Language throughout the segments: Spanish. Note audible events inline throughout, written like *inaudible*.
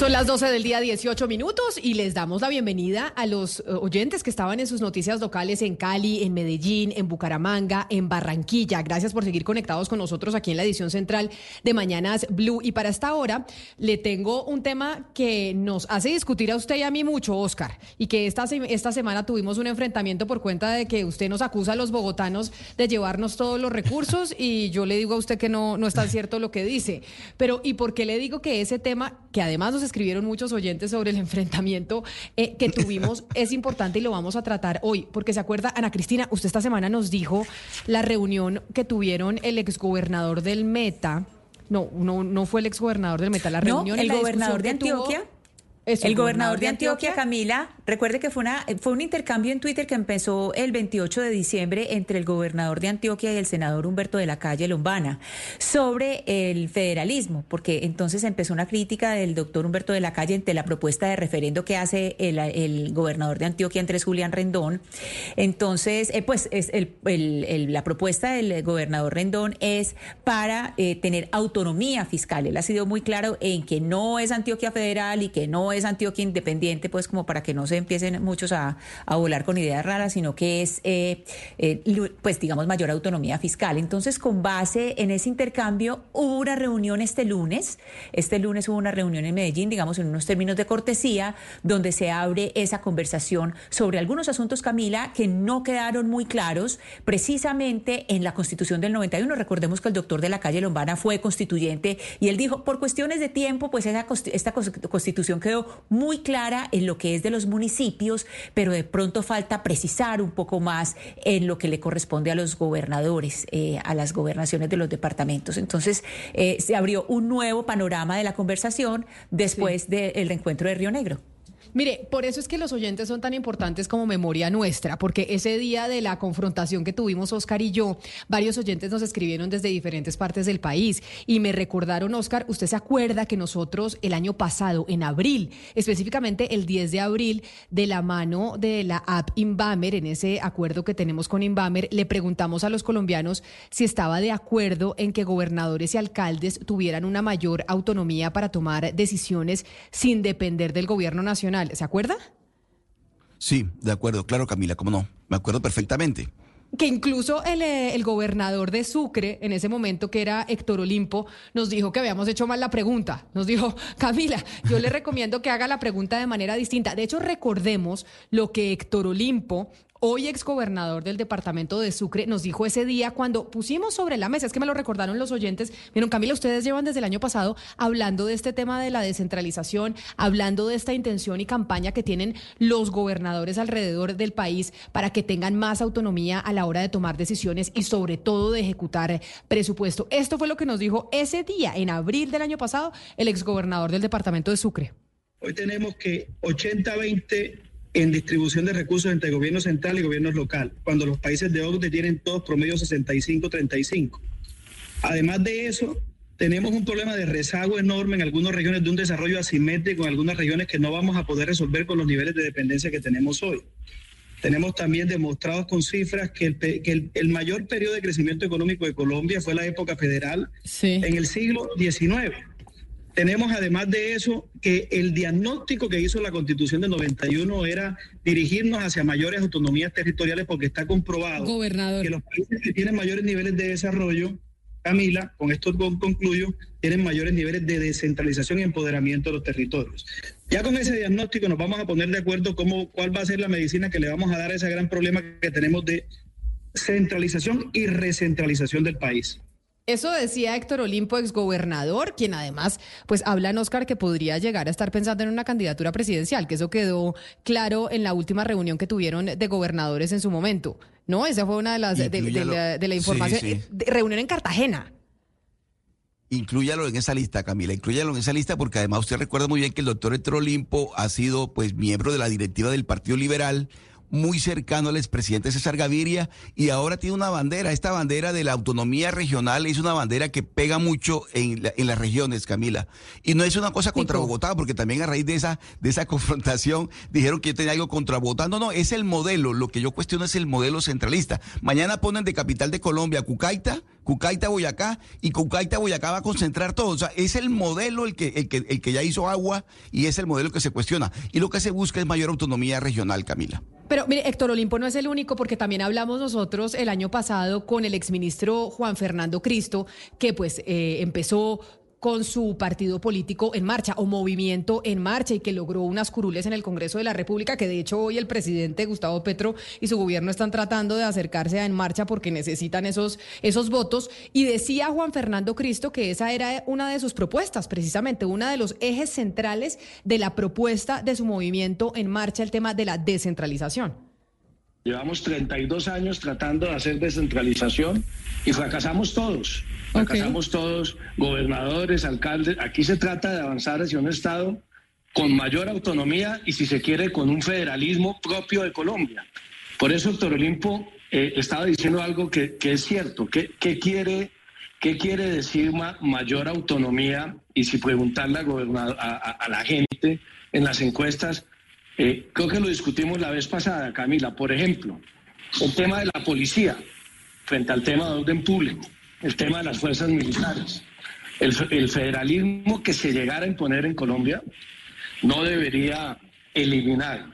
Son las 12 del día 18 minutos y les damos la bienvenida a los eh, oyentes que estaban en sus noticias locales en Cali, en Medellín, en Bucaramanga, en Barranquilla. Gracias por seguir conectados con nosotros aquí en la edición central de Mañanas Blue. Y para esta hora le tengo un tema que nos hace discutir a usted y a mí mucho, Oscar, y que esta, esta semana tuvimos un enfrentamiento por cuenta de que usted nos acusa a los bogotanos de llevarnos todos los recursos y yo le digo a usted que no, no está cierto lo que dice. Pero ¿y por qué le digo que ese tema, que además nos escribieron muchos oyentes sobre el *laughs* enfrentamiento eh, que tuvimos, es importante y lo vamos a tratar hoy, porque se acuerda, Ana Cristina, usted esta semana nos dijo la reunión que tuvieron el exgobernador del Meta. No, no, no fue el exgobernador del Meta, la reunión. el gobernador de Antioquia. el gobernador de Antioquia, Camila, recuerde que fue, una, fue un intercambio en Twitter que empezó el 28 de diciembre entre el gobernador de Antioquia y el senador Humberto de la Calle Lombana sobre el federalismo, porque entonces empezó una crítica del doctor Humberto de la Calle ante la propuesta de referendo que hace el, gobernador de Antioquia, Andrés Julián Rendón. Entonces, eh, pues es el, la propuesta del gobernador Rendón es para eh, tener autonomía fiscal. Él ha sido muy claro en que no es Antioquia federal y que no es Antioquia independiente, pues como para que no se empiecen muchos a, volar con ideas raras, sino que es, eh, eh, pues digamos, mayor autonomía fiscal. Entonces, con base en ese intercambio, hubo una reunión este lunes. Este lunes hubo una reunión en Medellín, digamos, en unos términos de cortesía, donde se abre esa conversación sobre algunos asuntos, Camila, que no quedaron muy claros precisamente en la Constitución del 91. Recordemos que el doctor de la calle Lombana fue constituyente y él dijo, por cuestiones de tiempo, pues esa, esta Constitución quedó muy clara en lo que es de los municipios municipios, pero de pronto falta precisar un poco más en lo que le corresponde a los gobernadores, eh, a las gobernaciones de los departamentos. Entonces, eh, se abrió un nuevo panorama de la conversación después del reencuentro de Río Negro. Mire, por eso es que los oyentes son tan importantes como memoria nuestra, porque ese día de la confrontación que tuvimos Oscar y yo, varios oyentes nos escribieron desde diferentes partes del país y me recordaron, Oscar, usted se acuerda que nosotros el año pasado, en abril, específicamente el 10 de abril, de la mano de la app Inbamer, en ese acuerdo que tenemos con Inbamer, le preguntamos a los colombianos si estaba de acuerdo en que gobernadores y alcaldes tuvieran una mayor autonomía para tomar decisiones sin depender del gobierno nacional. ¿Se acuerda? Sí, de acuerdo, claro, Camila, cómo no. Me acuerdo perfectamente que incluso el, eh, el, gobernador de Sucre, en ese momento que era Héctor Olimpo, nos dijo que habíamos hecho mal la pregunta. Nos dijo, *laughs* Camila, yo le recomiendo que haga la pregunta de manera distinta. De hecho, recordemos lo que Héctor Olimpo hoy exgobernador del departamento de Sucre, nos dijo ese día cuando pusimos sobre la mesa, es que me lo recordaron los oyentes, vieron Camila, ustedes llevan desde el año pasado hablando de este tema de la descentralización, hablando de esta intención y campaña que tienen los gobernadores alrededor del país para que tengan más autonomía a la hora de tomar decisiones y sobre todo de ejecutar presupuesto. Esto fue lo que nos dijo ese día, en abril del año pasado, el exgobernador del departamento de Sucre. Hoy tenemos que 80-20 en distribución de recursos entre gobierno central y gobierno local, cuando los países de OCDE tienen todos promedio 65-35. Además de eso, tenemos un problema de rezago enorme en algunas regiones de un desarrollo asimétrico, en algunas regiones que no vamos a poder resolver con los niveles de dependencia que tenemos hoy. Tenemos también demostrados con cifras que el, mayor periodo de crecimiento económico de Colombia fue la época federal en el siglo XIX. Tenemos además de eso que el diagnóstico que hizo la Constitución de 91 era dirigirnos hacia mayores autonomías territoriales porque está comprobado que los países que tienen mayores niveles de desarrollo, Camila, con esto concluyo, tienen mayores niveles de descentralización y empoderamiento de los territorios. Ya con ese diagnóstico nos vamos a poner de acuerdo cómo, cuál va a ser la medicina que le vamos a dar a ese gran problema que tenemos de centralización y recentralización del país. Eso decía Héctor Olimpo, exgobernador, quien además, pues habla en Oscar que podría llegar a estar pensando en una candidatura presidencial, que eso quedó claro en la última reunión que tuvieron de gobernadores en su momento. ¿No? Esa fue una de las de, la, información. Eh, reunión en Cartagena. Inclúyalo en esa lista, Camila, inclúyalo en esa lista porque además usted recuerda muy bien que el doctor Héctor Olimpo ha sido pues miembro de la directiva del Partido Liberal, muy cercano al expresidente César Gaviria y ahora tiene una bandera. Esta bandera de la autonomía regional es una bandera que pega mucho en, en las regiones, Camila. Y no es una cosa contra Bogotá, porque también a raíz de esa, de esa *laughs* confrontación dijeron que yo tenía algo contra Bogotá. No, no, es el modelo. Lo que yo cuestiono es el modelo centralista. Mañana ponen de capital de Colombia Cucaita, Cucaita Boyacá, y Cucaita Boyacá va a concentrar todo. O sea, es el modelo el que, el que, el que ya hizo agua y es el modelo que se cuestiona. Y lo que se busca es mayor autonomía regional, Camila. Pero mire, Héctor Olimpo no es el único porque también hablamos nosotros el año pasado con el exministro Juan Fernando Cristo, que pues eh, empezó con su partido político en marcha o movimiento en marcha y que logró unas curules en el Congreso de la República, que de hecho hoy el presidente Gustavo Petro y su gobierno están tratando de acercarse a en marcha porque necesitan esos, esos votos. Y decía Juan Fernando Cristo que esa era una de sus propuestas, precisamente una de los ejes centrales de la propuesta de su movimiento en marcha, el tema de la descentralización. Llevamos 32 años tratando de hacer descentralización y fracasamos todos. Fracasamos todos, gobernadores, alcaldes. Aquí se trata de avanzar hacia un Estado con mayor autonomía y, si se quiere, con un federalismo propio de Colombia. Por eso, doctor Olimpo eh, estaba diciendo algo que, es cierto. ¿Qué, quiere, qué quiere decir mayor autonomía? Y si preguntarle a la gente en las encuestas, eh, creo que lo discutimos la vez pasada, Camila. Por ejemplo, el tema de la policía frente al tema de orden público, el tema de las fuerzas militares, el, federalismo que se llegara a imponer en Colombia no debería eliminar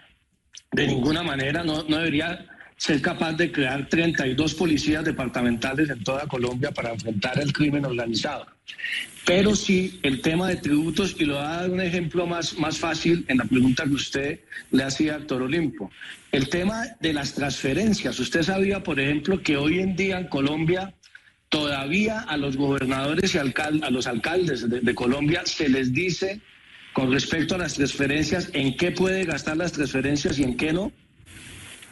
de ninguna manera, no, no debería ser capaz de crear 32 policías departamentales en toda Colombia para enfrentar el crimen organizado. Pero sí, el tema de tributos, y lo voy a dar un ejemplo más, más fácil en la pregunta que usted le hacía al Olimpo. El tema de las transferencias. Usted sabía, por ejemplo, que hoy en día en Colombia todavía a los gobernadores y a los alcaldes de, de Colombia se les dice con respecto a las transferencias en qué puede gastar las transferencias y en qué no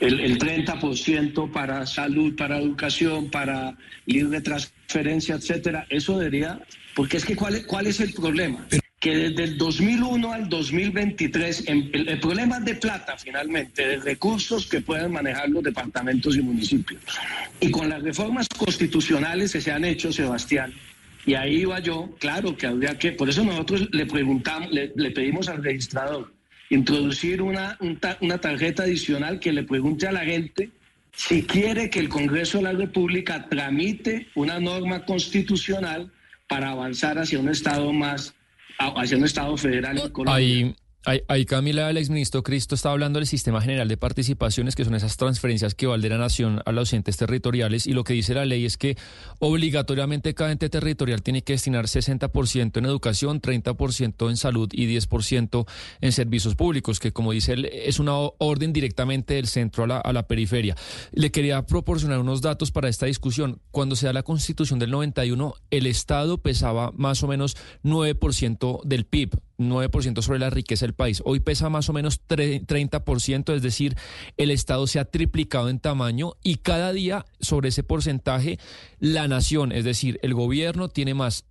el, el 30% para salud, para educación, para libre transferencia, etcétera, eso debería, porque es que ¿cuál, cuál es el problema? Que desde el 2001 al 2023, el, el, problema es de plata finalmente, de recursos que pueden manejar los departamentos y municipios. Y con las reformas constitucionales que se han hecho, Sebastián, y ahí iba yo, claro que habría que, por eso nosotros le preguntamos, le pedimos al registrador, introducir una, una tarjeta adicional que le pregunte a la gente si quiere que el Congreso de la República tramite una norma constitucional para avanzar hacia un Estado más, hacia un Estado federal en Colombia. Ahí, Camila, el exministro Cristo está hablando del sistema general de participaciones, que son esas transferencias que va de la nación a los entes territoriales, y lo que dice la ley es que obligatoriamente cada ente territorial tiene que destinar 60% en educación, 30% en salud y 10% en servicios públicos, que como dice él, es una orden directamente del centro a la, a la periferia. Le quería proporcionar unos datos para esta discusión. Cuando se da la constitución del 91, el Estado pesaba más o menos 9% del PIB 9% sobre la riqueza del país. Hoy pesa más o menos 30%, es decir, el Estado se ha triplicado en tamaño y cada día sobre ese porcentaje la nación, es decir, el gobierno tiene más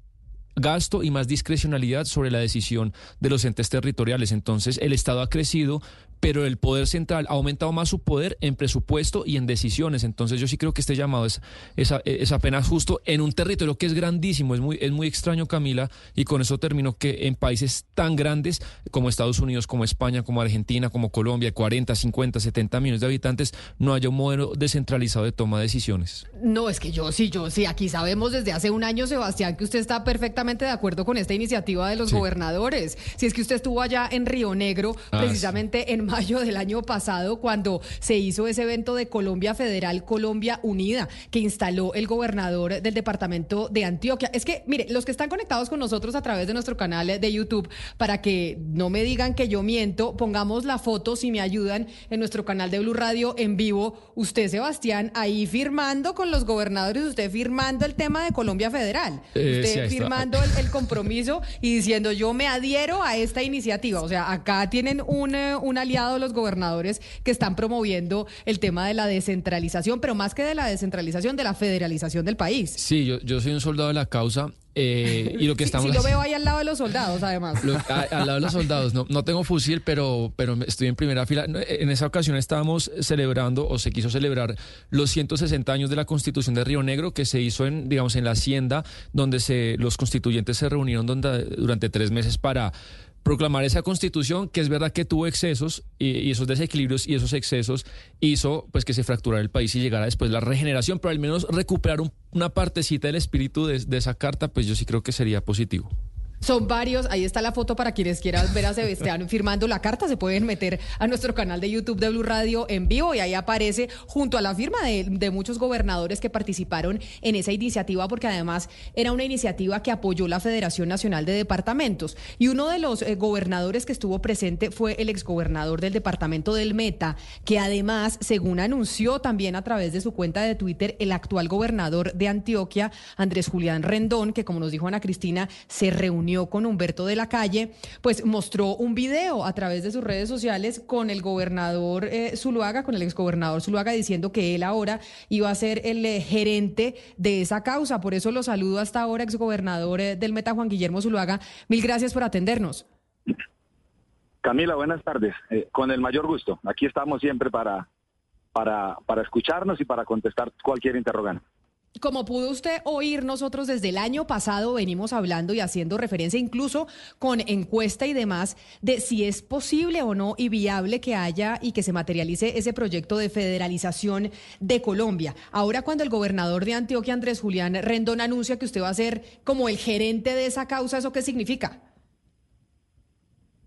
gasto y más discrecionalidad sobre la decisión de los entes territoriales. Entonces, el Estado ha crecido, pero el poder central ha aumentado más su poder en presupuesto y en decisiones. Entonces yo sí creo que este llamado es, es, apenas justo en un territorio que es grandísimo, es muy, es muy extraño Camila, y con eso termino que en países tan grandes como Estados Unidos, como España, como Argentina, como Colombia, 40, 50, 70 millones de habitantes, no haya un modelo descentralizado de toma de decisiones. No, es que yo sí, yo sí, aquí sabemos desde hace un año, Sebastián, que usted está perfectamente de acuerdo con esta iniciativa de los gobernadores. Si es que usted estuvo allá en Río Negro, ah, precisamente en mayo del año pasado, cuando se hizo ese evento de Colombia Federal, Colombia Unida, que instaló el gobernador del departamento de Antioquia. Es que, mire, los que están conectados con nosotros a través de nuestro canal de YouTube, para que no me digan que yo miento, pongamos la foto, si me ayudan, en nuestro canal de Blue Radio en vivo. Usted, Sebastián, ahí firmando con los gobernadores, usted firmando el tema de Colombia Federal. Eh, usted firmando el, compromiso y diciendo yo me adhiero a esta iniciativa. O sea, acá tienen un, eh, un aliado los gobernadores que están promoviendo el tema de la descentralización, pero más que de la descentralización, de la federalización del país. Sí, yo, yo soy un soldado de la causa eh, y lo que *laughs* estamos sí, lo veo *laughs* ahí al lado de los soldados, además. al lado de los soldados. No, no tengo fusil, pero, pero estoy en primera fila. En esa ocasión estábamos celebrando, o se quiso celebrar, los 160 años de la Constitución de Río Negro, que se hizo en, digamos, en la hacienda, donde se, los constituyentes se reunieron donde, durante tres meses para proclamar esa constitución que es verdad que tuvo excesos y, esos desequilibrios y esos excesos hizo pues que se fracturara el país y llegara después la regeneración, pero al menos recuperar una partecita del espíritu de esa carta, pues yo sí creo que sería positivo. Son varios, ahí está la foto para quienes quieran ver a *laughs* Sebastián firmando la carta, se pueden meter a nuestro canal de YouTube de Blue Radio en vivo y ahí aparece junto a la firma de, muchos gobernadores que participaron en esa iniciativa porque además era una iniciativa que apoyó la Federación Nacional de Departamentos. Y uno de los eh, gobernadores que estuvo presente fue el exgobernador del departamento del Meta, que además, según anunció también a través de su cuenta de Twitter, el actual gobernador de Antioquia, Andrés Julián Rendón, que como nos dijo Ana Cristina, se reunió con Humberto de la Calle, pues mostró un video a través de sus redes sociales con el gobernador eh, Zuluaga, con el exgobernador Zuluaga, diciendo que él ahora iba a ser el eh, gerente de esa causa. Por eso lo saludo hasta ahora, exgobernador eh, del Meta, Juan Guillermo Zuluaga. Mil gracias por atendernos. Camila, buenas tardes. con el mayor gusto. Aquí estamos siempre para, para, para escucharnos y para contestar cualquier interrogante. Como pudo usted oír, nosotros desde el año pasado venimos hablando y haciendo referencia incluso con encuesta y demás de si es posible o no y viable que haya y que se materialice ese proyecto de federalización de Colombia. Ahora cuando el gobernador de Antioquia, Andrés Julián Rendón, anuncia que usted va a ser como el gerente de esa causa, ¿eso qué significa?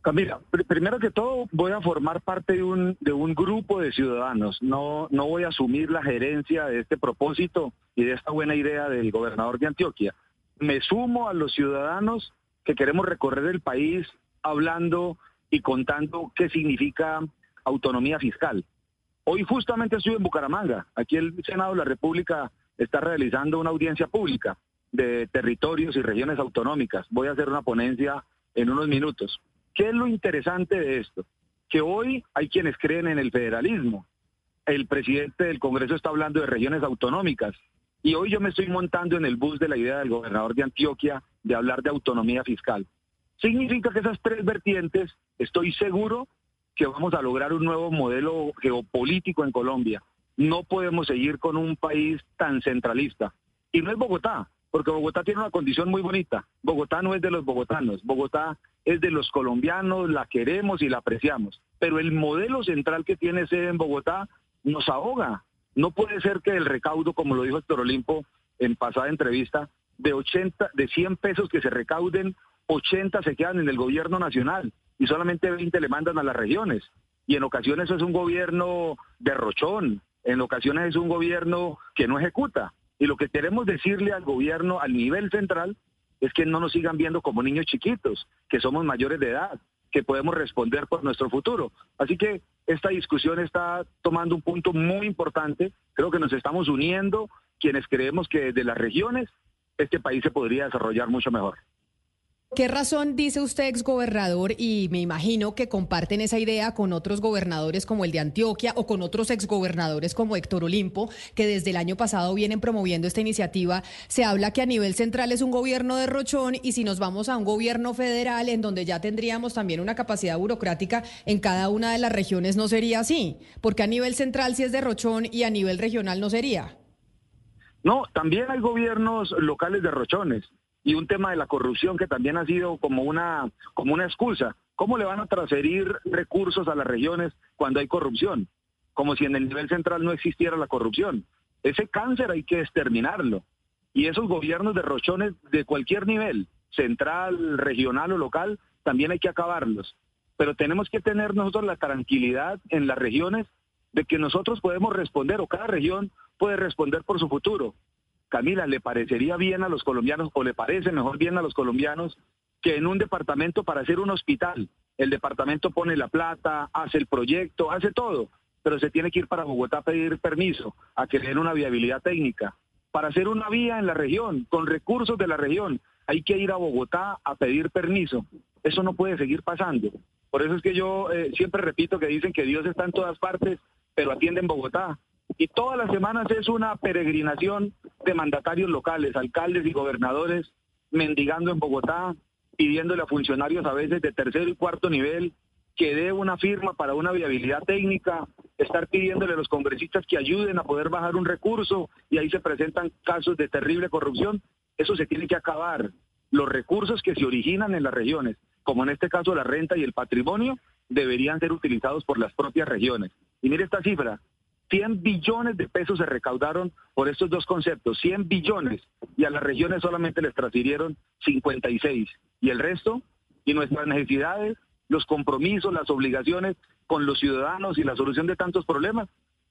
Camila, primero que todo voy a formar parte de un, de un grupo de ciudadanos. No, no voy a asumir la gerencia de este propósito y de esta buena idea del gobernador de Antioquia. Me sumo a los ciudadanos que queremos recorrer el país hablando y contando qué significa autonomía fiscal. Hoy justamente estoy en Bucaramanga. Aquí el Senado de la República está realizando una audiencia pública de territorios y regiones autonómicas. Voy a hacer una ponencia en unos minutos. ¿Qué es lo interesante de esto? Que hoy hay quienes creen en el federalismo. El presidente del Congreso está hablando de regiones autonómicas. Y hoy yo me estoy montando en el bus de la idea del gobernador de Antioquia de hablar de autonomía fiscal. Significa que esas tres vertientes, estoy seguro que vamos a lograr un nuevo modelo geopolítico en Colombia. No podemos seguir con un país tan centralista. Y no es Bogotá, porque Bogotá tiene una condición muy bonita. Bogotá no es de los bogotanos, Bogotá es de los colombianos, la queremos y la apreciamos. Pero el modelo central que tiene sede en Bogotá nos ahoga. No puede ser que el recaudo, como lo dijo Héctor Olimpo en pasada entrevista, de 80, de 100 pesos que se recauden, 80 se quedan en el gobierno nacional y solamente 20 le mandan a las regiones. Y en ocasiones es un gobierno derrochón, en ocasiones es un gobierno que no ejecuta. Y lo que queremos decirle al gobierno al nivel central es que no nos sigan viendo como niños chiquitos, que somos mayores de edad, que podemos responder por nuestro futuro. Así que esta discusión está tomando un punto muy importante. Creo que nos estamos uniendo quienes creemos que desde las regiones este país se podría desarrollar mucho mejor. ¿Qué razón dice usted, exgobernador, y me imagino que comparten esa idea con otros gobernadores como el de Antioquia o con otros exgobernadores como Héctor Olimpo, que desde el año pasado vienen promoviendo esta iniciativa? Se habla que a nivel central es un gobierno de rochón y si nos vamos a un gobierno federal en donde ya tendríamos también una capacidad burocrática en cada una de las regiones, no sería así, porque a nivel central sí es de rochón y a nivel regional no sería. No, también hay gobiernos locales de rochones y un tema de la corrupción que también ha sido como una, como una excusa. ¿Cómo le van a transferir recursos a las regiones cuando hay corrupción? Como si en el nivel central no existiera la corrupción. Ese cáncer hay que exterminarlo. Y esos gobiernos de rochones de cualquier nivel, central, regional o local, también hay que acabarlos. Pero tenemos que tener nosotros la tranquilidad en las regiones de que nosotros podemos responder o cada región puede responder por su futuro. Camila, ¿le parecería bien a los colombianos o le parece mejor bien a los colombianos que en un departamento para hacer un hospital, el departamento pone la plata, hace el proyecto, hace todo, pero se tiene que ir para Bogotá a pedir permiso, a que una viabilidad técnica? Para hacer una vía en la región, con recursos de la región, hay que ir a Bogotá a pedir permiso. Eso no puede seguir pasando. Por eso es que yo eh, siempre repito que dicen que Dios está en todas partes, pero atiende en Bogotá. Y todas las semanas es una peregrinación de mandatarios locales, alcaldes y gobernadores mendigando en Bogotá, pidiéndole a funcionarios a veces de tercer y cuarto nivel que dé una firma para una viabilidad técnica, estar pidiéndole a los congresistas que ayuden a poder bajar un recurso y ahí se presentan casos de terrible corrupción. Eso se tiene que acabar. Los recursos que se originan en las regiones, como en este caso la renta y el patrimonio, deberían ser utilizados por las propias regiones. Y mire esta cifra, 100 billones de pesos se recaudaron por estos dos conceptos, 100 billones, y a las regiones solamente les transfirieron 56. ¿Y el resto? Y nuestras necesidades, los compromisos, las obligaciones con los ciudadanos y la solución de tantos problemas,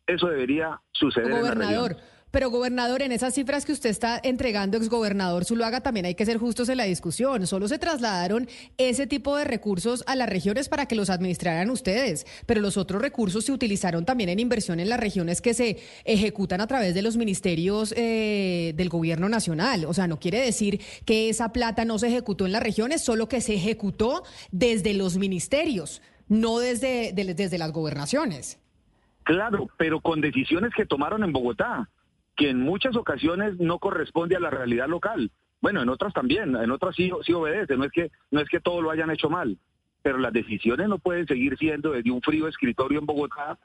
eso debería suceder en la. Pero gobernador, en esas cifras que usted está entregando, exgobernador Zuluaga, también hay que ser justos en la discusión. Solo se trasladaron ese tipo de recursos a las regiones para que los administraran ustedes, pero los otros recursos se utilizaron también en inversión en las regiones que se ejecutan a través de los ministerios eh, del gobierno nacional. O sea, no quiere decir que esa plata no se ejecutó en las regiones, solo que se ejecutó desde los ministerios, no desde, desde las gobernaciones. Claro, pero con decisiones que tomaron en Bogotá que en muchas ocasiones no corresponde a la realidad local. Bueno, en otras también, en otras sí, obedece, no es, que, no es que todo lo hayan hecho mal, pero las decisiones no pueden seguir siendo desde un frío escritorio en Bogotá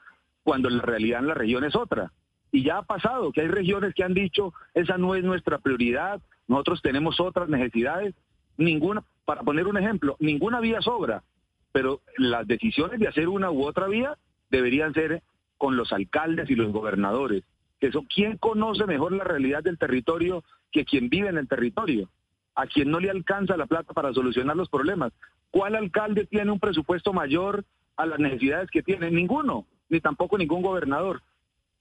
cuando la realidad en la región es otra. Y ya ha pasado que hay regiones que han dicho, esa no es nuestra prioridad, nosotros tenemos otras necesidades. Ninguna, para poner un ejemplo, ninguna vía sobra, pero las decisiones de hacer una u otra vía deberían ser con los alcaldes y los gobernadores. Eso, ¿quién conoce mejor la realidad del territorio que quien vive en el territorio? A quien no le alcanza la plata para solucionar los problemas. ¿Cuál alcalde tiene un presupuesto mayor a las necesidades que tiene? Ninguno, ni tampoco ningún gobernador.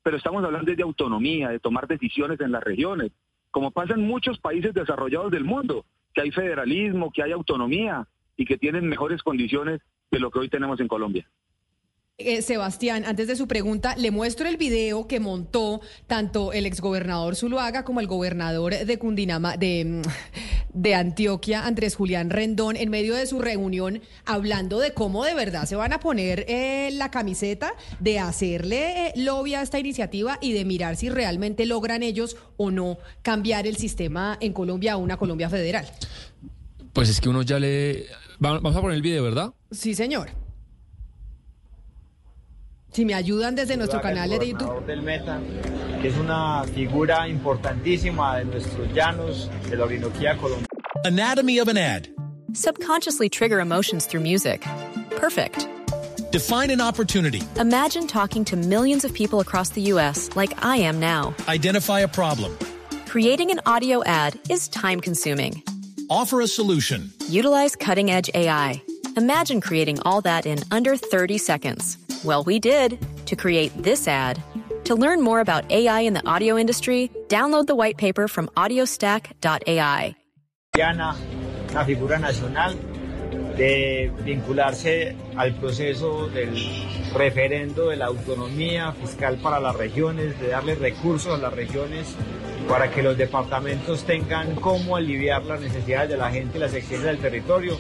Pero estamos hablando de autonomía, de tomar decisiones en las regiones, como pasa en muchos países desarrollados del mundo, que hay federalismo, que hay autonomía y que tienen mejores condiciones que lo que hoy tenemos en Colombia. Eh, Sebastián, antes de su pregunta, le muestro el video que montó tanto el exgobernador Zuluaga como el gobernador de Cundinama, de, mm, de Antioquia, Andrés Julián Rendón, en medio de su reunión, hablando de cómo de verdad se van a poner eh, la camiseta de hacerle eh, lobby a esta iniciativa y de mirar si realmente logran ellos o no cambiar el sistema en Colombia a una Colombia federal. Pues es que uno ya le... Vamos a poner el video, ¿verdad? Sí, señor. Si me ayudan desde nuestro canal de YouTube. Del Meta, que es una figura importantísima de nuestros llanos de la Orinoquía colombiana. Anatomy of an ad. Subconsciously trigger emotions through music. Perfect. Define an opportunity. Imagine talking to millions of people across the U.S. like I am now. Identify a problem. Creating an audio ad is time consuming. Offer a solution. Utilize cutting edge AI. Imagine creating all that in under 30 seconds. Well, we did to create this ad. To learn more about AI in the audio industry, download the white paper from audiostack.ai. Una figura nacional de vincularse al proceso del referendo de la autonomía fiscal para las regiones, de darle recursos a las regiones para que los departamentos tengan cómo aliviar las necesidades de la gente y las exigencias del territorio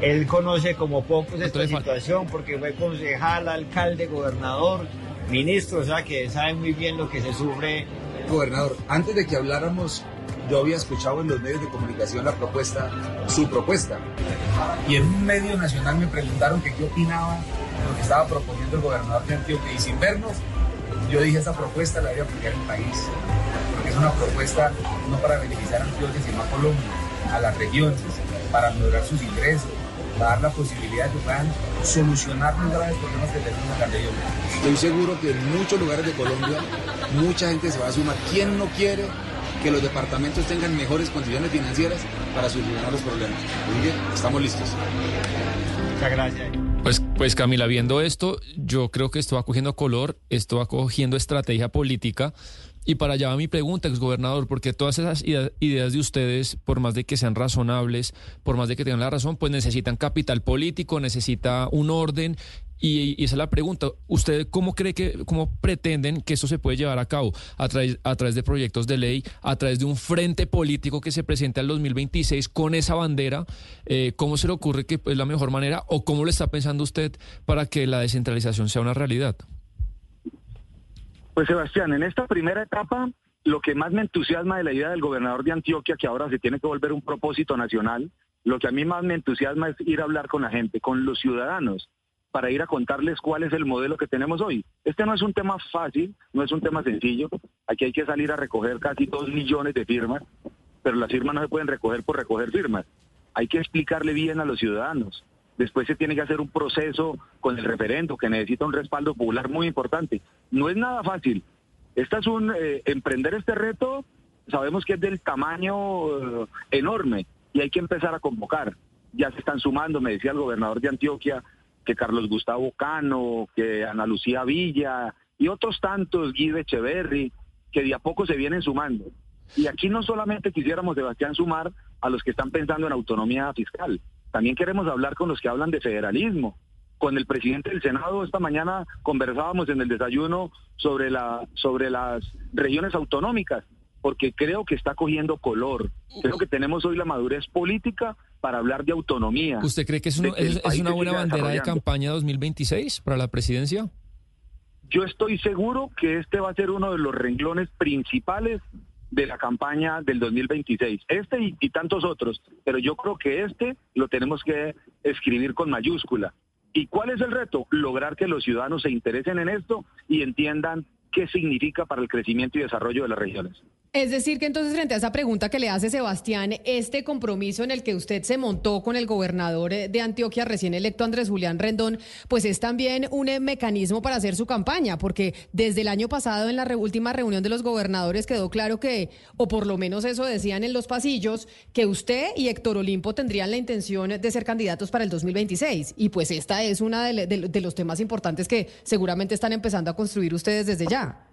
él conoce como pocos esta situación porque fue concejal, alcalde, gobernador, ministro, o sea que sabe muy bien lo que se sufre. Gobernador, antes de que habláramos, yo había escuchado en los medios de comunicación la propuesta, su propuesta. Y en un medio nacional me preguntaron que qué opinaba de lo que estaba proponiendo el gobernador de Antioquia. Y sin vernos, yo dije esa propuesta la voy a aplicar en el país. Porque es una propuesta no para beneficiar a Antioquia, sino a Colombia, a las regiones, para mejorar sus ingresos, dar la posibilidad de que puedan solucionar los graves problemas que tenemos acá de Estoy seguro que en muchos lugares de Colombia mucha gente se va a sumar. ¿Quién no quiere que los departamentos tengan mejores condiciones financieras para solucionar los problemas. Muy estamos listos. Muchas gracias. Pues, pues Camila, viendo esto, yo creo que esto va cogiendo color, esto va cogiendo estrategia política. Y para allá va mi pregunta, exgobernador, porque todas esas ideas de ustedes, por más de que sean razonables, por más de que tengan la razón, pues necesitan capital político, necesita un orden y, esa es la pregunta. ¿Usted cómo cree que, cómo pretenden que esto se puede llevar a cabo? ¿A través, de proyectos de ley, a través de un frente político que se presente al 2026 con esa bandera? Eh, ¿Cómo se le ocurre que es la mejor manera o cómo lo está pensando usted para que la descentralización sea una realidad? Pues Sebastián, en esta primera etapa, lo que más me entusiasma de la idea del gobernador de Antioquia, que ahora se tiene que volver un propósito nacional, lo que a mí más me entusiasma es ir a hablar con la gente, con los ciudadanos para ir a contarles cuál es el modelo que tenemos hoy. Este no es un tema fácil, no es un tema sencillo. Aquí hay que salir a recoger casi dos millones de firmas, pero las firmas no se pueden recoger por recoger firmas. Hay que explicarle bien a los ciudadanos. Después se tiene que hacer un proceso con el referendo que necesita un respaldo popular muy importante. No es nada fácil. Esta es un eh, emprender este reto. Sabemos que es del tamaño eh, enorme y hay que empezar a convocar. Ya se están sumando, me decía el gobernador de Antioquia, que Carlos Gustavo Cano, que Ana Lucía Villa y otros tantos, Guido Echeverry, que de a poco se vienen sumando. Y aquí no solamente quisiéramos, Sebastián, sumar a los que están pensando en autonomía fiscal, también queremos hablar con los que hablan de federalismo. Con el presidente del Senado esta mañana conversábamos en el desayuno sobre, la, sobre las regiones autonómicas, porque creo que está cogiendo color. Creo que tenemos hoy la madurez política para hablar de autonomía. ¿Usted cree que es, es, una buena bandera de campaña 2026 para la presidencia? Yo estoy seguro que este va a ser uno de los renglones principales de la campaña del 2026. Este y, tantos otros, pero yo creo que este lo tenemos que escribir con mayúscula. ¿Y cuál es el reto? Lograr que los ciudadanos se interesen en esto y entiendan qué significa para el crecimiento y desarrollo de las regiones. Es decir, que entonces frente a esa pregunta que le hace Sebastián, este compromiso en el que usted se montó con el gobernador eh, de Antioquia recién electo Andrés Julián Rendón, pues es también un eh, mecanismo para hacer su campaña, porque desde el año pasado en la última reunión de los gobernadores quedó claro que, o por lo menos eso decían en los pasillos, que usted y Héctor Olimpo tendrían la intención de ser candidatos para el 2026. Y pues esta es una de los temas importantes que seguramente están empezando a construir ustedes desde ya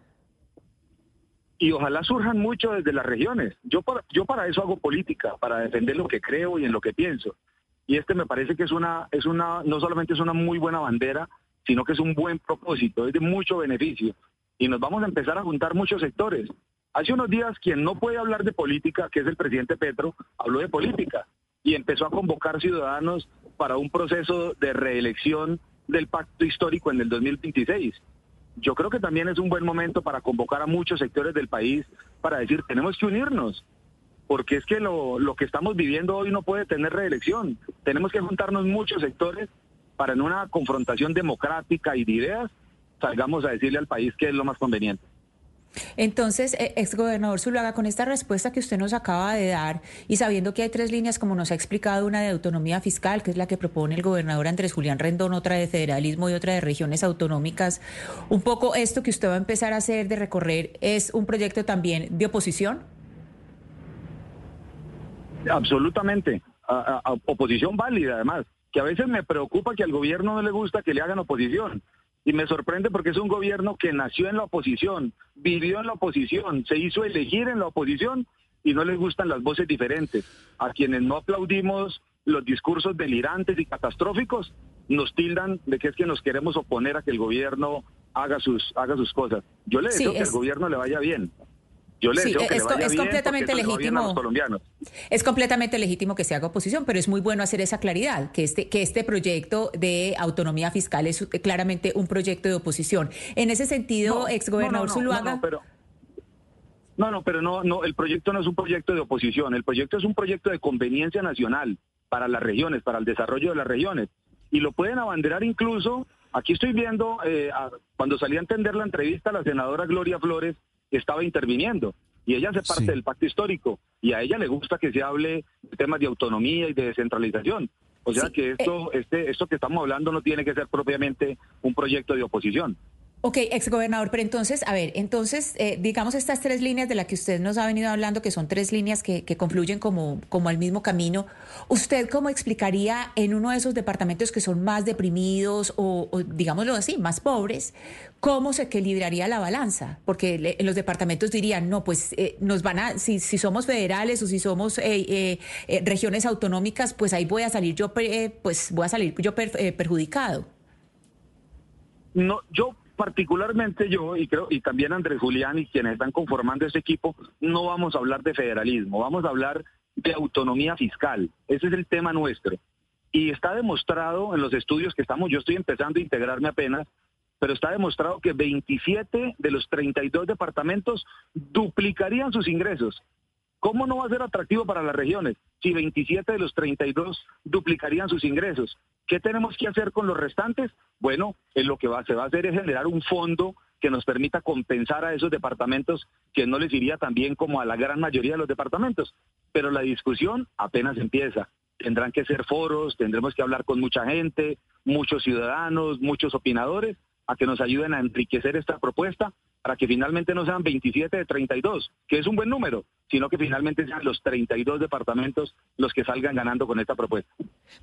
y ojalá surjan mucho desde las regiones. Yo para, yo para eso hago política, para defender lo que creo y en lo que pienso. Y este me parece que es una, es una, no solamente es una muy buena bandera, sino que es un buen propósito, es de mucho beneficio. Y nos vamos a empezar a juntar muchos sectores. Hace unos días quien no puede hablar de política, que es el presidente Petro, habló de política y empezó a convocar ciudadanos para un proceso de reelección del pacto histórico en el 2026 yo creo que también es un buen momento para convocar a muchos sectores del país para decir, tenemos que unirnos, porque es que lo, lo que estamos viviendo hoy no puede tener reelección. Tenemos que juntarnos muchos sectores para en una confrontación democrática y de ideas salgamos a decirle al país qué es lo más conveniente. Entonces, eh, exgobernador Zuluaga, con esta respuesta que usted nos acaba de dar y sabiendo que hay tres líneas, como nos ha explicado, una de autonomía fiscal, que es la que propone el gobernador Andrés Julián Rendón, otra de federalismo y otra de regiones autonómicas, un poco esto que usted va a empezar a hacer de recorrer es un proyecto también de oposición. Absolutamente, oposición válida además, que a veces me preocupa que al gobierno no le gusta que le hagan oposición y me sorprende porque es un gobierno que nació en la oposición, vivió en la oposición, se hizo elegir en la oposición y no les gustan las voces diferentes. A quienes no aplaudimos los discursos delirantes y catastróficos, nos tildan de que es que nos queremos oponer a que el gobierno haga sus, haga sus cosas. Yo le deseo que al gobierno le vaya bien. Yo le sí, que es, es completamente legítimo. Es completamente legítimo que se haga oposición, pero es muy bueno hacer esa claridad, que este, que este proyecto de autonomía fiscal es claramente un proyecto de oposición. En ese sentido, ex exgobernador Zuluaga. No, no, pero no, no, el proyecto no es un proyecto de oposición, el proyecto es un proyecto de conveniencia nacional para las regiones, para el desarrollo de las regiones. Y lo pueden abanderar incluso, aquí estoy viendo, eh, cuando salí a entender la entrevista, la senadora Gloria Flores estaba interviniendo. Y ella hace parte del pacto histórico y a ella le gusta que se hable de temas de autonomía y de descentralización. O sea que esto, eh, este, esto que estamos hablando no tiene que ser propiamente un proyecto de oposición. Ok, exgobernador, pero entonces, a ver, entonces, eh, digamos estas tres líneas de las que usted nos ha venido hablando, que son tres líneas que, confluyen como, como al mismo camino, ¿usted cómo explicaría en uno de esos departamentos que son más deprimidos o, digámoslo así, más pobres, cómo se equilibraría la balanza? Porque en los departamentos dirían, no, pues eh, nos van a, si, si somos federales o si somos eh, regiones autonómicas, pues ahí voy a salir yo, pues voy a salir yo perjudicado. No, yo particularmente yo y creo y también Andrés Julián y quienes están conformando ese equipo no vamos a hablar de federalismo, vamos a hablar de autonomía fiscal. Ese es el tema nuestro. Y está demostrado en los estudios que estamos, yo estoy empezando a integrarme apenas, pero está demostrado que 27 de los 32 departamentos duplicarían sus ingresos. ¿Cómo no va a ser atractivo para las regiones si 27 de los 32 duplicarían sus ingresos? ¿Qué tenemos que hacer con los restantes? Bueno, en lo que se va a hacer es generar un fondo que nos permita compensar a esos departamentos que no les iría tan bien como a la gran mayoría de los departamentos. Pero la discusión apenas empieza. Tendrán que ser foros, tendremos que hablar con mucha gente, muchos ciudadanos, muchos opinadores, a que nos ayuden a enriquecer esta propuesta para que finalmente no sean 27 de 32, que es un buen número, sino que finalmente sean los 32 departamentos los que salgan ganando con esta propuesta.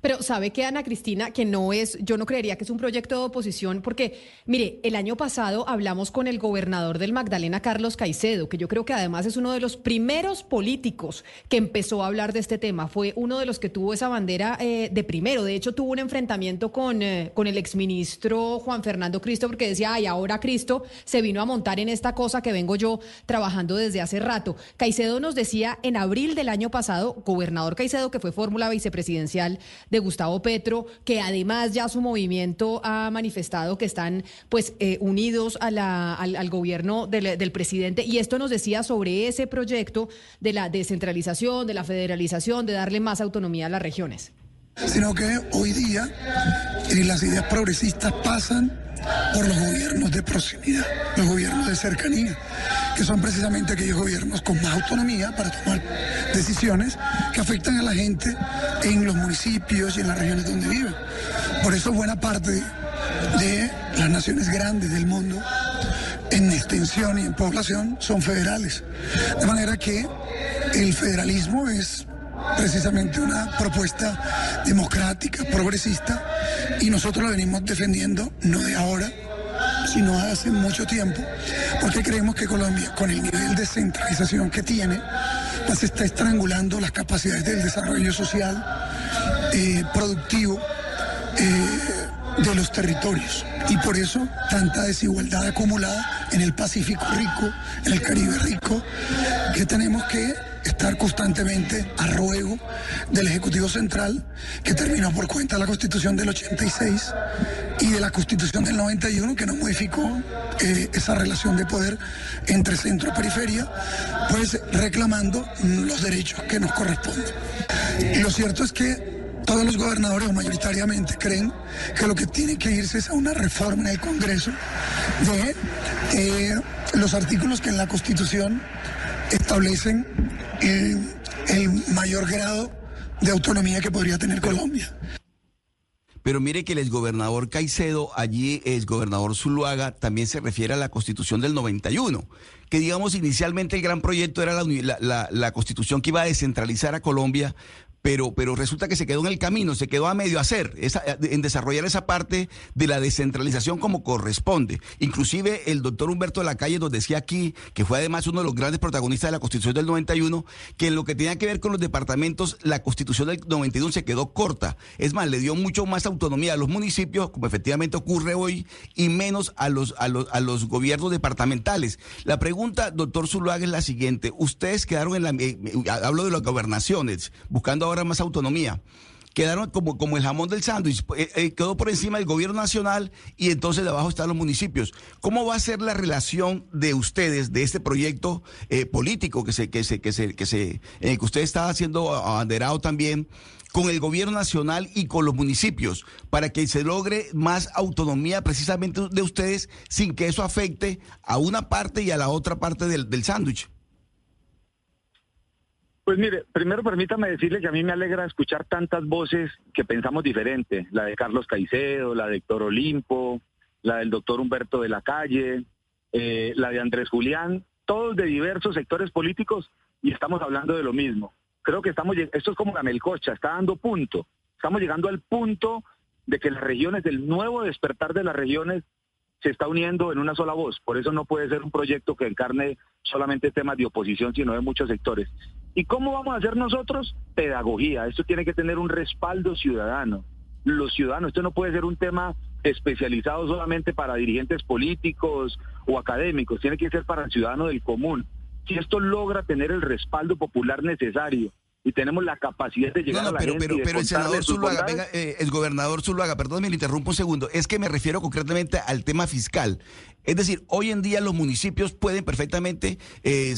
Pero sabe que Ana Cristina, que no es, yo no creería que es un proyecto de oposición, porque mire, el año pasado hablamos con el gobernador del Magdalena, Carlos Caicedo, que yo creo que además es uno de los primeros políticos que empezó a hablar de este tema, fue uno de los que tuvo esa bandera eh, de primero, de hecho tuvo un enfrentamiento con, eh, con el exministro Juan Fernando Cristo, porque decía, ay, ahora Cristo se vino a montar en esta cosa que vengo yo trabajando desde hace rato. Caicedo nos decía en abril del año pasado, gobernador Caicedo, que fue fórmula vicepresidencial de Gustavo Petro, que además ya su movimiento ha manifestado que están pues eh, unidos a la, al, gobierno del, del presidente. Y esto nos decía sobre ese proyecto de la descentralización, de la federalización, de darle más autonomía a las regiones. Sino que hoy día eh, las ideas progresistas pasan por los gobiernos de proximidad, los gobiernos de cercanía, que son precisamente aquellos gobiernos con más autonomía para tomar decisiones que afectan a la gente en los municipios y en las regiones donde viven. Por eso buena parte de las naciones grandes del mundo en extensión y en población son federales. De manera que el federalismo es precisamente una propuesta democrática, progresista, y nosotros la venimos defendiendo no de ahora, sino hace mucho tiempo, porque creemos que Colombia, con el nivel de centralización que tiene, pues está estrangulando las capacidades del desarrollo social, eh, productivo, eh, de los territorios. Y por eso tanta desigualdad acumulada en el Pacífico rico, en el Caribe rico, que tenemos que estar constantemente a ruego del Ejecutivo Central, que terminó por cuenta la Constitución del 86 y de la Constitución del 91, que no modificó eh, esa relación de poder entre centro y periferia, pues reclamando los derechos que nos corresponden. Y lo cierto es que todos los gobernadores mayoritariamente creen que lo que tiene que irse es a una reforma en el Congreso de eh, los artículos que en la Constitución establecen el mayor grado de autonomía que podría tener Colombia. Pero mire que el exgobernador Caicedo, allí es gobernador Zuluaga, también se refiere a la constitución del 91, que digamos inicialmente el gran proyecto era la, la constitución que iba a descentralizar a Colombia, pero, pero resulta que se quedó en el camino, se quedó a medio hacer, en desarrollar esa parte de la descentralización como corresponde. Inclusive el doctor Humberto de la Calle nos decía aquí, que fue además uno de los grandes protagonistas de la Constitución del 91, que en lo que tenía que ver con los departamentos, la Constitución del 91 se quedó corta. Es más, le dio mucho más autonomía a los municipios, como efectivamente ocurre hoy, y menos a los, a los, a los gobiernos departamentales. La pregunta, doctor Zuluaga, es la siguiente. Ustedes quedaron en la... Eh, hablo de las gobernaciones, buscando ahora más autonomía. Quedaron como, como el jamón del sándwich, eh, eh, quedó por encima del gobierno nacional y entonces debajo están los municipios. ¿Cómo va a ser la relación de ustedes, de este proyecto eh, político que se, que se, que se, que se, en el que usted está haciendo abanderado también, con el gobierno nacional y con los municipios, para que se logre más autonomía precisamente de ustedes sin que eso afecte a una parte y a la otra parte del, del sándwich? Pues mire, primero permítame decirle que a mí me alegra escuchar tantas voces que pensamos diferente, la de Carlos Caicedo, la de Héctor Olimpo, la del doctor Humberto de la Calle, eh, la de Andrés Julián, todos de diversos sectores políticos y estamos hablando de lo mismo. Creo que estamos, esto es como la melcocha, está dando punto. Estamos llegando al punto de que las regiones, del nuevo despertar de las regiones, se está uniendo en una sola voz. Por eso no puede ser un proyecto que encarne solamente temas de oposición, sino de muchos sectores. ¿Y cómo vamos a hacer nosotros? Pedagogía. Esto tiene que tener un respaldo ciudadano. Los ciudadanos, esto no puede ser un tema especializado solamente para dirigentes políticos o académicos, tiene que ser para el ciudadano del común. Si esto logra tener el respaldo popular necesario y tenemos la capacidad de llegar a la gente pero, pero el senador Zuluaga, venga, eh, el gobernador Zuluaga, perdón, me interrumpo un segundo, es que me refiero concretamente al tema fiscal. Es decir, hoy en día los municipios pueden perfectamente eh,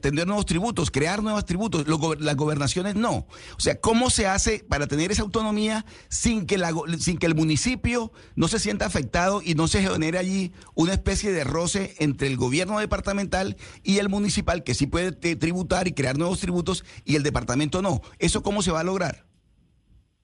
tener nuevos tributos, crear nuevos tributos, las gobernaciones no. O sea, ¿cómo se hace para tener esa autonomía sin que, la, sin que el municipio no se sienta afectado y no se genere allí una especie de roce entre el gobierno departamental y el municipal, que sí puede tributar y crear nuevos tributos y el departamento no? ¿Eso cómo se va a lograr?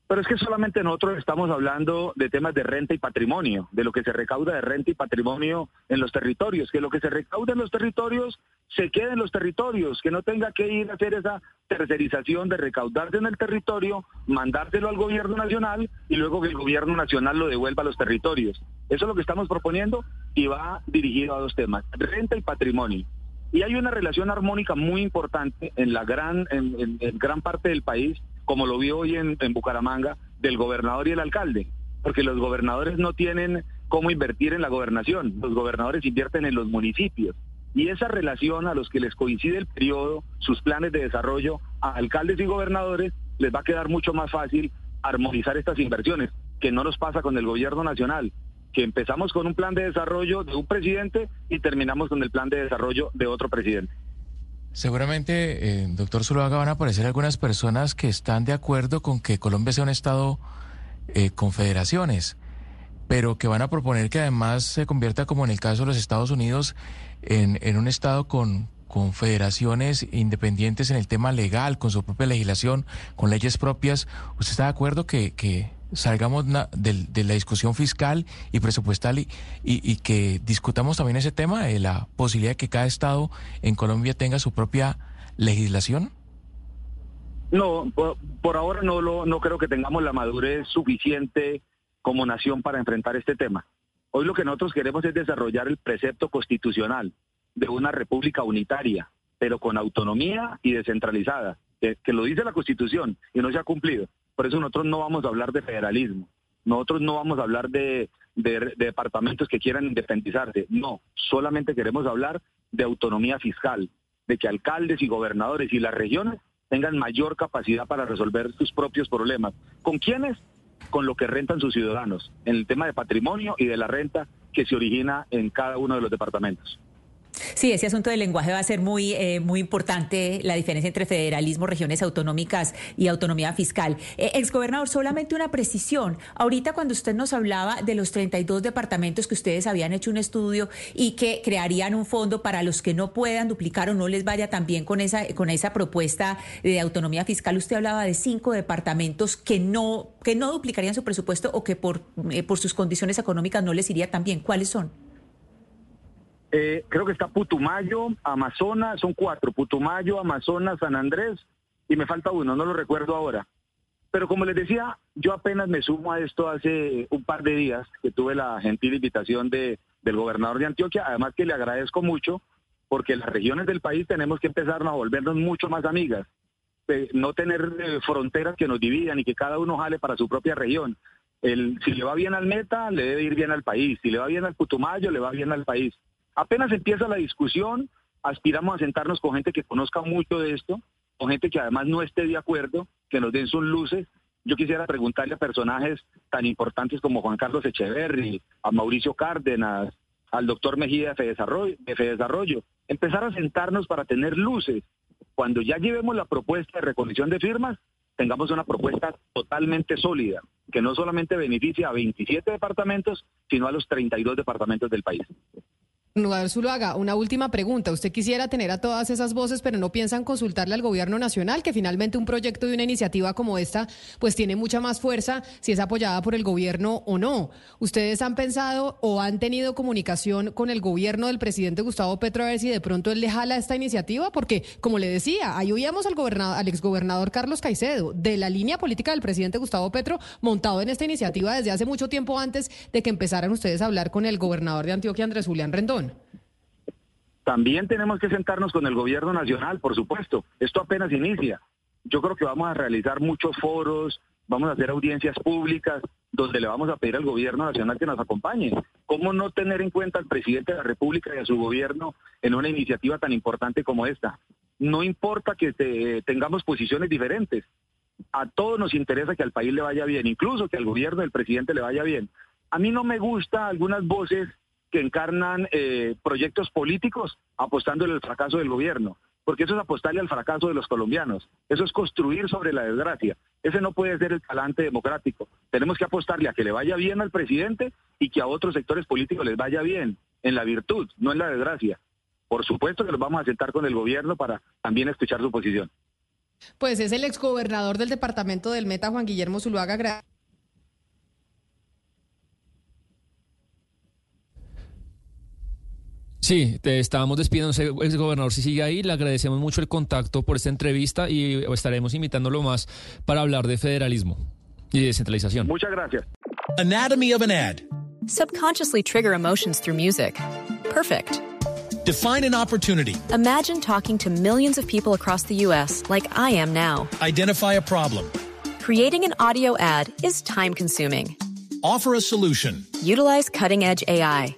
Pero es que solamente nosotros estamos hablando de temas de renta y patrimonio, de lo que se recauda de renta y patrimonio en los territorios, que lo que se recauda en los territorios se quede en los territorios, que no tenga que ir a hacer esa tercerización de recaudarse en el territorio, mandárselo al gobierno nacional y luego que el gobierno nacional lo devuelva a los territorios. Eso es lo que estamos proponiendo y va dirigido a dos temas, renta y patrimonio. Y hay una relación armónica muy importante en la gran, en, gran parte del país, como lo vi hoy en, en Bucaramanga, del gobernador y el alcalde, porque los gobernadores no tienen cómo invertir en la gobernación, los gobernadores invierten en los municipios. Y esa relación a los que les coincide el periodo, sus planes de desarrollo, a alcaldes y gobernadores, les va a quedar mucho más fácil armonizar estas inversiones, que no nos pasa con el gobierno nacional que empezamos con un plan de desarrollo de un presidente y terminamos con el plan de desarrollo de otro presidente. Seguramente, eh, doctor Zuluaga, van a aparecer algunas personas que están de acuerdo con que Colombia sea un Estado eh, con federaciones, pero que van a proponer que además se convierta, como en el caso de los Estados Unidos, en, en un Estado con, con federaciones independientes en el tema legal, con su propia legislación, con leyes propias. ¿Usted está de acuerdo que, que salgamos de, la discusión fiscal y presupuestal y, que discutamos también ese tema de la posibilidad de que cada estado en Colombia tenga su propia legislación? No, por, ahora no, lo, no creo que tengamos la madurez suficiente como nación para enfrentar este tema. Hoy lo que nosotros queremos es desarrollar el precepto constitucional de una república unitaria, pero con autonomía y descentralizada, que lo dice la Constitución y no se ha cumplido. Por eso nosotros no vamos a hablar de federalismo. Nosotros no vamos a hablar de, departamentos que quieran independizarse. No, solamente queremos hablar de autonomía fiscal, de que alcaldes y gobernadores y las regiones tengan mayor capacidad para resolver sus propios problemas. ¿Con quiénes? Con lo que rentan sus ciudadanos, en el tema de patrimonio y de la renta que se origina en cada uno de los departamentos. Sí, ese asunto del lenguaje va a ser muy, eh, muy importante, la diferencia entre federalismo, regiones autonómicas y autonomía fiscal. Eh, exgobernador, solamente una precisión. Ahorita cuando usted nos hablaba de los 32 departamentos que ustedes habían hecho un estudio y que crearían un fondo para los que no puedan duplicar o no les vaya tan bien con esa, con esa propuesta de autonomía fiscal, usted hablaba de cinco departamentos que no, que no duplicarían su presupuesto o que por, eh, por sus condiciones económicas no les iría tan bien. ¿Cuáles son? Eh, creo que está Putumayo, Amazonas, son cuatro, Putumayo, Amazonas, San Andrés, y me falta uno, no lo recuerdo ahora. Pero como les decía, yo apenas me sumo a esto hace un par de días que tuve la gentil invitación de, del gobernador de Antioquia, además que le agradezco mucho porque las regiones del país tenemos que empezar a volvernos mucho más amigas, no tener eh, fronteras que nos dividan y que cada uno jale para su propia región. Si le va bien al Meta, le debe ir bien al país, si le va bien al Putumayo, le va bien al país. Apenas empieza la discusión, aspiramos a sentarnos con gente que conozca mucho de esto, con gente que además no esté de acuerdo, que nos den sus luces. Yo quisiera preguntarle a personajes tan importantes como Juan Carlos Echeverry, a Mauricio Cárdenas, al doctor Mejía de Desarrollo, de Desarrollo, empezar a sentarnos para tener luces. Cuando ya llevemos la propuesta de recolección de firmas, tengamos una propuesta totalmente sólida, que no solamente beneficie a 27 departamentos, sino a los 32 departamentos del país. Gobernador Zuluaga, una última pregunta. Usted quisiera tener a todas esas voces, pero no piensan consultarle al gobierno nacional, que finalmente un proyecto de una iniciativa como esta, pues tiene mucha más fuerza si es apoyada por el gobierno o no. ¿Ustedes han pensado o han tenido comunicación con el gobierno del presidente Gustavo Petro a ver si de pronto él le jala esta iniciativa? Porque, como le decía, ahí oíamos al, gobernador, al exgobernador Carlos Caicedo, de la línea política del presidente Gustavo Petro, montado en esta iniciativa desde hace mucho tiempo antes de que empezaran ustedes a hablar con el gobernador de Antioquia, Andrés Julián Rendón. También tenemos que sentarnos con el gobierno nacional, por supuesto. Esto apenas inicia. Yo creo que vamos a realizar muchos foros, vamos a hacer audiencias públicas donde le vamos a pedir al gobierno nacional que nos acompañe. ¿Cómo no tener en cuenta al presidente de la República y a su gobierno en una iniciativa tan importante como esta? No importa que tengamos posiciones diferentes. A todos nos interesa que al país le vaya bien, incluso que al gobierno del presidente le vaya bien. A mí no me gusta algunas voces que encarnan eh, proyectos políticos apostándole al fracaso del gobierno, porque eso es apostarle al fracaso de los colombianos, eso es construir sobre la desgracia, ese no puede ser el talante democrático. Tenemos que apostarle a que le vaya bien al presidente y que a otros sectores políticos les vaya bien, en la virtud, no en la desgracia. Por supuesto que nos vamos a sentar con el gobierno para también escuchar su posición. Pues es el exgobernador del departamento del Meta, Juan Guillermo Zuluaga. Sí, te estábamos despidiendo, ex gobernador, si sigue ahí, le agradecemos mucho el contacto por esta entrevista y estaremos invitándolo más para hablar de federalismo y descentralización. Muchas gracias. Anatomy of an ad. Subconsciously trigger emotions through music. Perfect. Define an opportunity. Imagine talking to millions of people across the U.S. like I am now. Identify a problem. Creating an audio ad is time consuming. Offer a solution. Utilize cutting edge AI